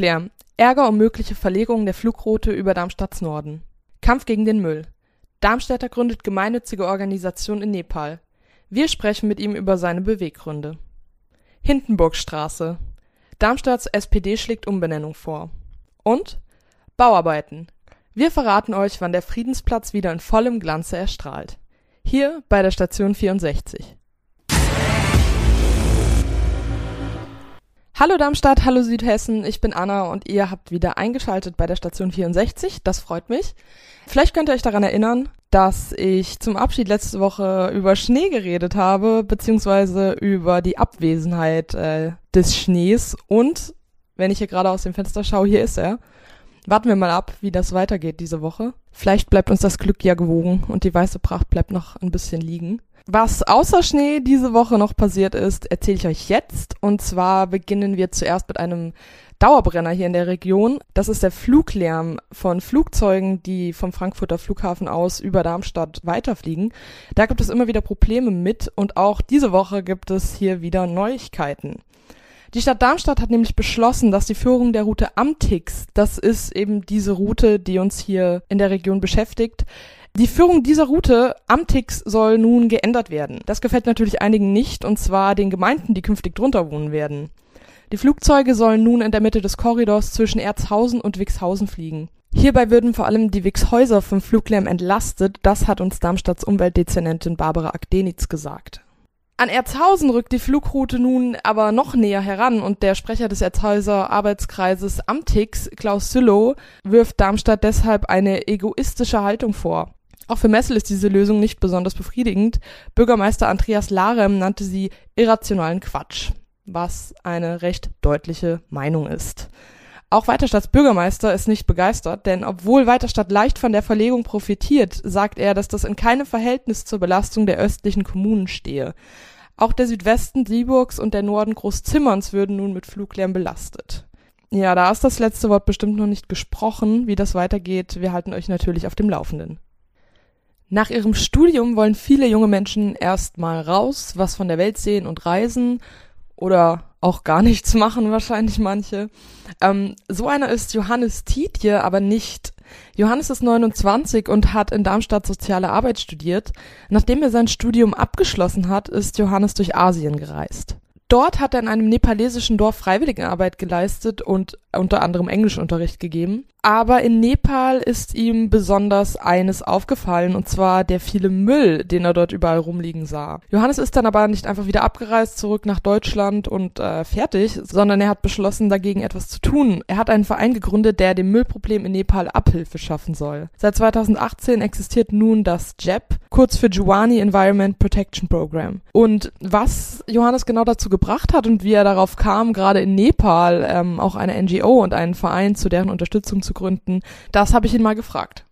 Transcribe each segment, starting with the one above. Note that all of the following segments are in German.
Fluglärm. Ärger um mögliche Verlegung der Flugroute über Darmstadts Norden. Kampf gegen den Müll. Darmstädter gründet gemeinnützige Organisation in Nepal. Wir sprechen mit ihm über seine Beweggründe. Hindenburgstraße. Darmstadts SPD schlägt Umbenennung vor. Und Bauarbeiten. Wir verraten euch, wann der Friedensplatz wieder in vollem Glanze erstrahlt. Hier bei der Station 64. Hallo Darmstadt, hallo Südhessen, ich bin Anna und ihr habt wieder eingeschaltet bei der Station 64, das freut mich. Vielleicht könnt ihr euch daran erinnern, dass ich zum Abschied letzte Woche über Schnee geredet habe, beziehungsweise über die Abwesenheit äh, des Schnees und, wenn ich hier gerade aus dem Fenster schaue, hier ist er. Warten wir mal ab, wie das weitergeht diese Woche. Vielleicht bleibt uns das Glück ja gewogen und die weiße Pracht bleibt noch ein bisschen liegen. Was außer Schnee diese Woche noch passiert ist, erzähle ich euch jetzt. Und zwar beginnen wir zuerst mit einem Dauerbrenner hier in der Region. Das ist der Fluglärm von Flugzeugen, die vom Frankfurter Flughafen aus über Darmstadt weiterfliegen. Da gibt es immer wieder Probleme mit und auch diese Woche gibt es hier wieder Neuigkeiten. Die Stadt Darmstadt hat nämlich beschlossen, dass die Führung der Route Amtix, das ist eben diese Route, die uns hier in der Region beschäftigt, die Führung dieser Route Amtix soll nun geändert werden. Das gefällt natürlich einigen nicht, und zwar den Gemeinden, die künftig drunter wohnen werden. Die Flugzeuge sollen nun in der Mitte des Korridors zwischen Erzhausen und Wixhausen fliegen. Hierbei würden vor allem die Wixhäuser vom Fluglärm entlastet, das hat uns Darmstadts Umweltdezernentin Barbara Akdenitz gesagt. An Erzhausen rückt die Flugroute nun aber noch näher heran und der Sprecher des Erzhauser Arbeitskreises Amtix, Klaus Süllow, wirft Darmstadt deshalb eine egoistische Haltung vor. Auch für Messel ist diese Lösung nicht besonders befriedigend. Bürgermeister Andreas Larem nannte sie irrationalen Quatsch, was eine recht deutliche Meinung ist. Auch Weiterstadts Bürgermeister ist nicht begeistert, denn obwohl Weiterstadt leicht von der Verlegung profitiert, sagt er, dass das in keinem Verhältnis zur Belastung der östlichen Kommunen stehe. Auch der Südwesten Sieburgs und der Norden Großzimmerns würden nun mit Fluglärm belastet. Ja, da ist das letzte Wort bestimmt noch nicht gesprochen. Wie das weitergeht, wir halten euch natürlich auf dem Laufenden. Nach ihrem Studium wollen viele junge Menschen erstmal raus, was von der Welt sehen und reisen oder auch gar nichts machen, wahrscheinlich manche. Ähm, so einer ist Johannes Tietje, aber nicht. Johannes ist 29 und hat in Darmstadt soziale Arbeit studiert. Nachdem er sein Studium abgeschlossen hat, ist Johannes durch Asien gereist. Dort hat er in einem nepalesischen Dorf Freiwilligenarbeit geleistet und unter anderem Englischunterricht gegeben. Aber in Nepal ist ihm besonders eines aufgefallen, und zwar der viele Müll, den er dort überall rumliegen sah. Johannes ist dann aber nicht einfach wieder abgereist zurück nach Deutschland und äh, fertig, sondern er hat beschlossen, dagegen etwas zu tun. Er hat einen Verein gegründet, der dem Müllproblem in Nepal Abhilfe schaffen soll. Seit 2018 existiert nun das JEP, kurz für Juwani Environment Protection Program. Und was Johannes genau dazu gebracht hat und wie er darauf kam, gerade in Nepal ähm, auch eine NGO und einen Verein zu deren Unterstützung zu gründen, das habe ich ihn mal gefragt.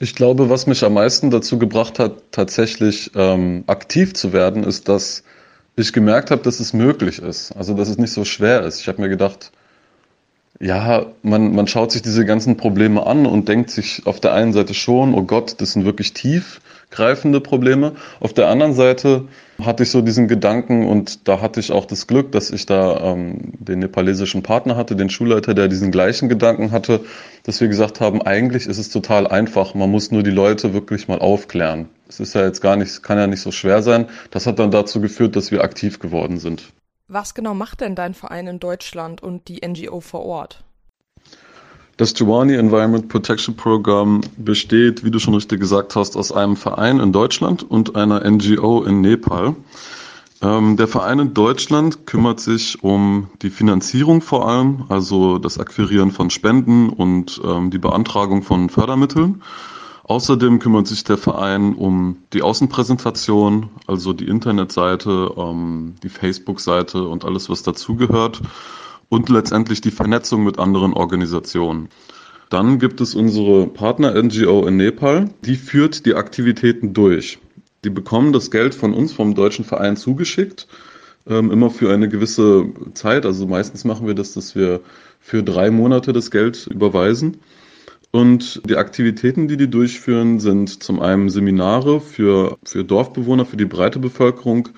Ich glaube, was mich am meisten dazu gebracht hat, tatsächlich ähm, aktiv zu werden, ist, dass ich gemerkt habe, dass es möglich ist. Also, dass es nicht so schwer ist. Ich habe mir gedacht, ja, man, man schaut sich diese ganzen Probleme an und denkt sich auf der einen Seite schon, oh Gott, das sind wirklich tiefgreifende Probleme. Auf der anderen Seite hatte ich so diesen Gedanken und da hatte ich auch das Glück, dass ich da ähm, den nepalesischen Partner hatte, den Schulleiter, der diesen gleichen Gedanken hatte, dass wir gesagt haben, eigentlich ist es total einfach, man muss nur die Leute wirklich mal aufklären. Es ist ja jetzt gar nicht, kann ja nicht so schwer sein. Das hat dann dazu geführt, dass wir aktiv geworden sind. Was genau macht denn dein Verein in Deutschland und die NGO vor Ort? Das Giovanni Environment Protection Program besteht, wie du schon richtig gesagt hast, aus einem Verein in Deutschland und einer NGO in Nepal. Ähm, der Verein in Deutschland kümmert sich um die Finanzierung vor allem, also das Akquirieren von Spenden und ähm, die Beantragung von Fördermitteln. Außerdem kümmert sich der Verein um die Außenpräsentation, also die Internetseite, ähm, die Facebook-Seite und alles, was dazugehört und letztendlich die Vernetzung mit anderen Organisationen. Dann gibt es unsere Partner-NGO in Nepal, die führt die Aktivitäten durch. Die bekommen das Geld von uns, vom deutschen Verein, zugeschickt, ähm, immer für eine gewisse Zeit. Also meistens machen wir das, dass wir für drei Monate das Geld überweisen. Und die Aktivitäten, die die durchführen, sind zum einen Seminare für, für Dorfbewohner, für die breite Bevölkerung,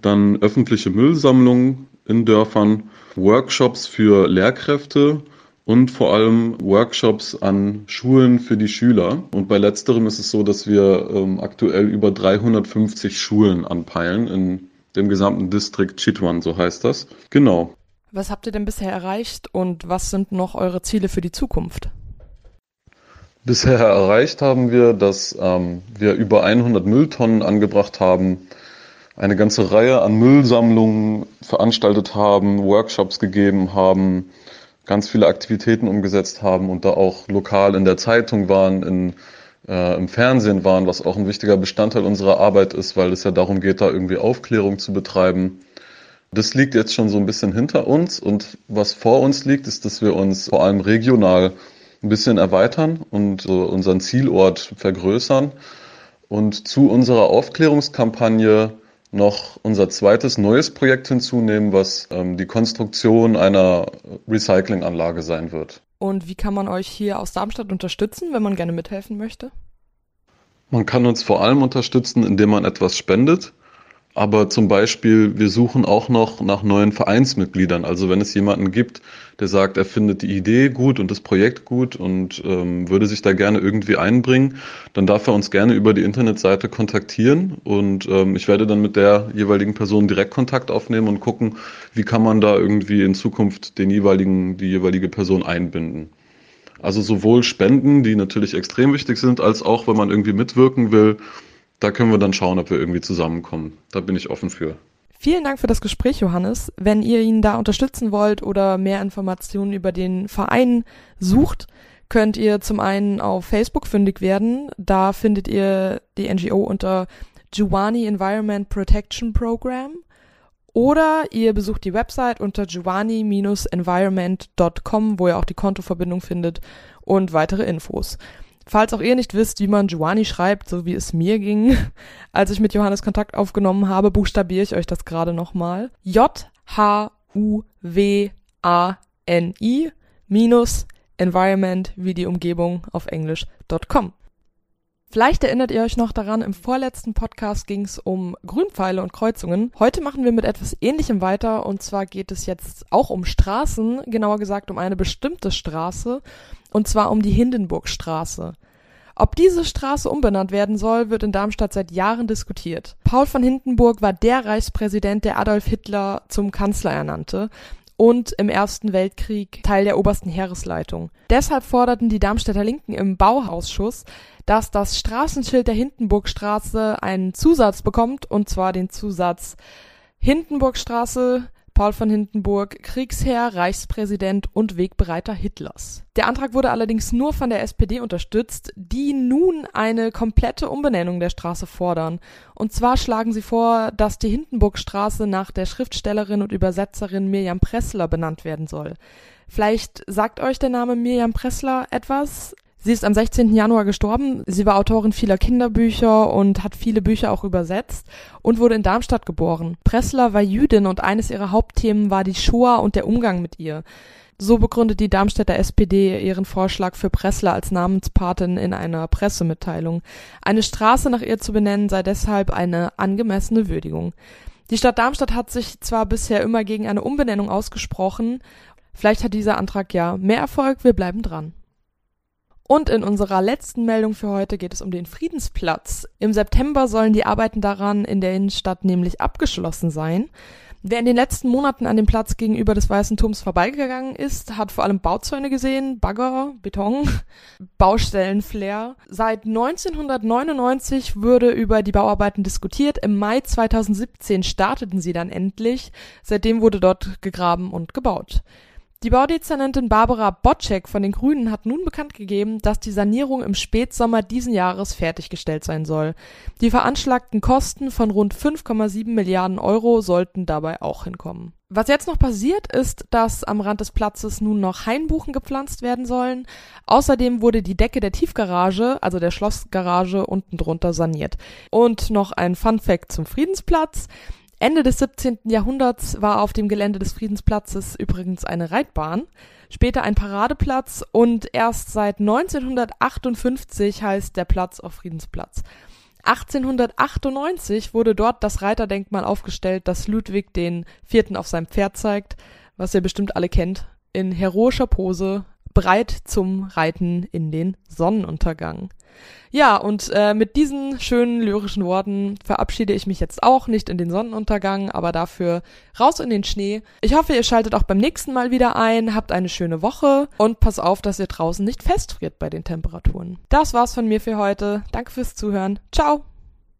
dann öffentliche Müllsammlungen in Dörfern, Workshops für Lehrkräfte und vor allem Workshops an Schulen für die Schüler. Und bei letzterem ist es so, dass wir ähm, aktuell über 350 Schulen anpeilen in dem gesamten Distrikt Chitwan, so heißt das. Genau. Was habt ihr denn bisher erreicht und was sind noch eure Ziele für die Zukunft? Bisher erreicht haben wir, dass ähm, wir über 100 Mülltonnen angebracht haben, eine ganze Reihe an Müllsammlungen veranstaltet haben, Workshops gegeben haben, ganz viele Aktivitäten umgesetzt haben und da auch lokal in der Zeitung waren, in, äh, im Fernsehen waren, was auch ein wichtiger Bestandteil unserer Arbeit ist, weil es ja darum geht, da irgendwie Aufklärung zu betreiben. Das liegt jetzt schon so ein bisschen hinter uns und was vor uns liegt, ist, dass wir uns vor allem regional ein bisschen erweitern und so unseren Zielort vergrößern und zu unserer Aufklärungskampagne noch unser zweites neues Projekt hinzunehmen, was ähm, die Konstruktion einer Recyclinganlage sein wird. Und wie kann man euch hier aus Darmstadt unterstützen, wenn man gerne mithelfen möchte? Man kann uns vor allem unterstützen, indem man etwas spendet. Aber zum Beispiel, wir suchen auch noch nach neuen Vereinsmitgliedern. Also wenn es jemanden gibt, der sagt, er findet die Idee gut und das Projekt gut und ähm, würde sich da gerne irgendwie einbringen, dann darf er uns gerne über die Internetseite kontaktieren und ähm, ich werde dann mit der jeweiligen Person direkt Kontakt aufnehmen und gucken, wie kann man da irgendwie in Zukunft den jeweiligen, die jeweilige Person einbinden. Also sowohl Spenden, die natürlich extrem wichtig sind, als auch, wenn man irgendwie mitwirken will, da können wir dann schauen, ob wir irgendwie zusammenkommen. Da bin ich offen für. Vielen Dank für das Gespräch, Johannes. Wenn ihr ihn da unterstützen wollt oder mehr Informationen über den Verein sucht, könnt ihr zum einen auf Facebook fündig werden. Da findet ihr die NGO unter Juwani Environment Protection Program. Oder ihr besucht die Website unter juwani-environment.com, wo ihr auch die Kontoverbindung findet und weitere Infos. Falls auch ihr nicht wisst, wie man Giovanni schreibt, so wie es mir ging, als ich mit Johannes Kontakt aufgenommen habe, buchstabiere ich euch das gerade nochmal. J-H-U-W-A-N-I minus Environment wie die Umgebung auf Englisch.com. Vielleicht erinnert ihr euch noch daran, im vorletzten Podcast ging es um Grünpfeile und Kreuzungen. Heute machen wir mit etwas Ähnlichem weiter und zwar geht es jetzt auch um Straßen, genauer gesagt um eine bestimmte Straße und zwar um die Hindenburgstraße. Ob diese Straße umbenannt werden soll, wird in Darmstadt seit Jahren diskutiert. Paul von Hindenburg war der Reichspräsident, der Adolf Hitler zum Kanzler ernannte und im Ersten Weltkrieg Teil der obersten Heeresleitung. Deshalb forderten die Darmstädter Linken im Bauausschuss, dass das Straßenschild der Hindenburgstraße einen Zusatz bekommt, und zwar den Zusatz Hindenburgstraße Paul von Hindenburg, Kriegsherr, Reichspräsident und Wegbereiter Hitlers. Der Antrag wurde allerdings nur von der SPD unterstützt, die nun eine komplette Umbenennung der Straße fordern. Und zwar schlagen sie vor, dass die Hindenburgstraße nach der Schriftstellerin und Übersetzerin Mirjam Pressler benannt werden soll. Vielleicht sagt euch der Name Mirjam Pressler etwas? Sie ist am 16. Januar gestorben. Sie war Autorin vieler Kinderbücher und hat viele Bücher auch übersetzt und wurde in Darmstadt geboren. Pressler war Jüdin und eines ihrer Hauptthemen war die Shoah und der Umgang mit ihr. So begründet die Darmstädter SPD ihren Vorschlag für Pressler als Namenspatin in einer Pressemitteilung. Eine Straße nach ihr zu benennen sei deshalb eine angemessene Würdigung. Die Stadt Darmstadt hat sich zwar bisher immer gegen eine Umbenennung ausgesprochen, vielleicht hat dieser Antrag ja mehr Erfolg, wir bleiben dran. Und in unserer letzten Meldung für heute geht es um den Friedensplatz. Im September sollen die Arbeiten daran in der Innenstadt nämlich abgeschlossen sein. Wer in den letzten Monaten an dem Platz gegenüber des Weißen Turms vorbeigegangen ist, hat vor allem Bauzäune gesehen, Bagger, Beton, Baustellenflair. Seit 1999 wurde über die Bauarbeiten diskutiert. Im Mai 2017 starteten sie dann endlich. Seitdem wurde dort gegraben und gebaut. Die Baudezernentin Barbara Bocek von den Grünen hat nun bekannt gegeben, dass die Sanierung im Spätsommer diesen Jahres fertiggestellt sein soll. Die veranschlagten Kosten von rund 5,7 Milliarden Euro sollten dabei auch hinkommen. Was jetzt noch passiert, ist, dass am Rand des Platzes nun noch Hainbuchen gepflanzt werden sollen. Außerdem wurde die Decke der Tiefgarage, also der Schlossgarage, unten drunter saniert. Und noch ein Fun Fact zum Friedensplatz. Ende des 17. Jahrhunderts war auf dem Gelände des Friedensplatzes übrigens eine Reitbahn, später ein Paradeplatz und erst seit 1958 heißt der Platz auch Friedensplatz. 1898 wurde dort das Reiterdenkmal aufgestellt, das Ludwig den Vierten auf seinem Pferd zeigt, was ihr bestimmt alle kennt, in heroischer Pose, bereit zum Reiten in den Sonnenuntergang. Ja, und äh, mit diesen schönen lyrischen Worten verabschiede ich mich jetzt auch nicht in den Sonnenuntergang, aber dafür raus in den Schnee. Ich hoffe, ihr schaltet auch beim nächsten Mal wieder ein, habt eine schöne Woche und pass auf, dass ihr draußen nicht festfriert bei den Temperaturen. Das war's von mir für heute. Danke fürs Zuhören. Ciao!